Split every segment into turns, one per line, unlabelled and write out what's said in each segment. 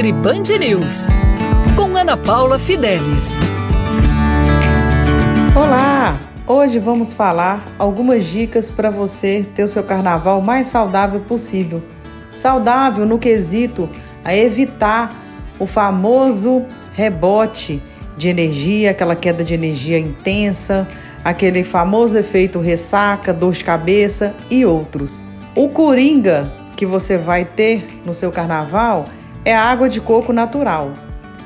Nutri Band News, com Ana Paula Fidelis.
Olá! Hoje vamos falar algumas dicas para você ter o seu carnaval mais saudável possível. Saudável no quesito a evitar o famoso rebote de energia, aquela queda de energia intensa, aquele famoso efeito ressaca, dor de cabeça e outros. O coringa que você vai ter no seu carnaval é água de coco natural.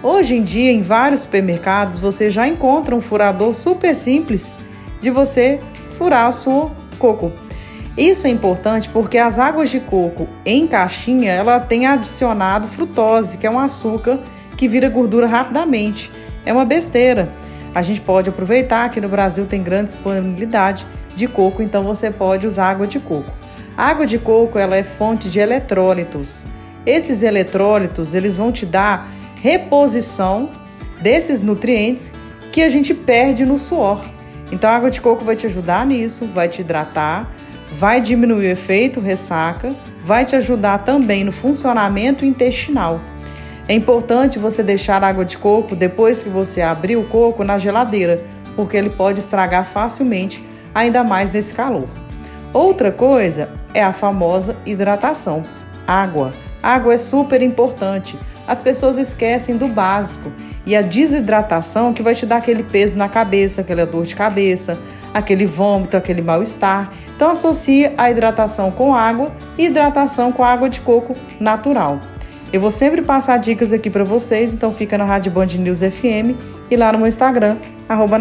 Hoje em dia, em vários supermercados, você já encontra um furador super simples de você furar o seu coco. Isso é importante porque as águas de coco em caixinha, ela tem adicionado frutose, que é um açúcar que vira gordura rapidamente. É uma besteira. A gente pode aproveitar que no Brasil tem grande disponibilidade de coco, então você pode usar água de coco. A água de coco ela é fonte de eletrólitos. Esses eletrólitos eles vão te dar reposição desses nutrientes que a gente perde no suor. Então a água de coco vai te ajudar nisso, vai te hidratar, vai diminuir o efeito ressaca, vai te ajudar também no funcionamento intestinal. É importante você deixar a água de coco depois que você abrir o coco na geladeira, porque ele pode estragar facilmente, ainda mais nesse calor. Outra coisa é a famosa hidratação. Água. Água é super importante. As pessoas esquecem do básico e a desidratação que vai te dar aquele peso na cabeça, aquela dor de cabeça, aquele vômito, aquele mal-estar. Então associe a hidratação com água e hidratação com água de coco natural. Eu vou sempre passar dicas aqui para vocês, então fica na Rádio Band News FM e lá no meu Instagram, arroba